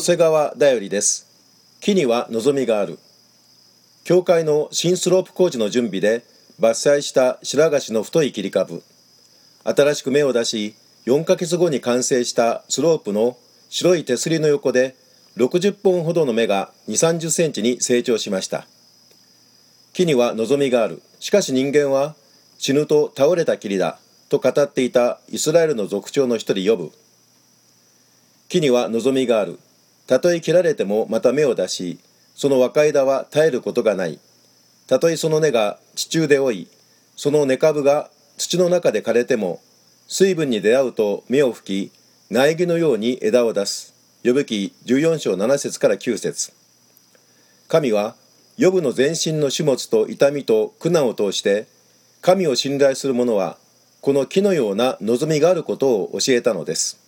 瀬川だよりです。木には望みがある。教会の新スロープ工事の準備で伐採した白髪の太い切り株。新しく芽を出し4ヶ月後に完成したスロープの白い手すりの横で60本ほどの芽が2 3 0センチに成長しました。木には望みがある。しかし人間は死ぬと倒れたきりだと語っていたイスラエルの族長の一人呼ぶ木には望みがある。たとえ切られてもまた芽を出しその若枝は絶えることがない。たとえその根が地中で追いその根株が土の中で枯れても水分に出会うと芽を吹き苗木のように枝を出す。呼ぶ記14章7節から9節。神は予部の全身の種物と痛みと苦難を通して神を信頼する者はこの木のような望みがあることを教えたのです。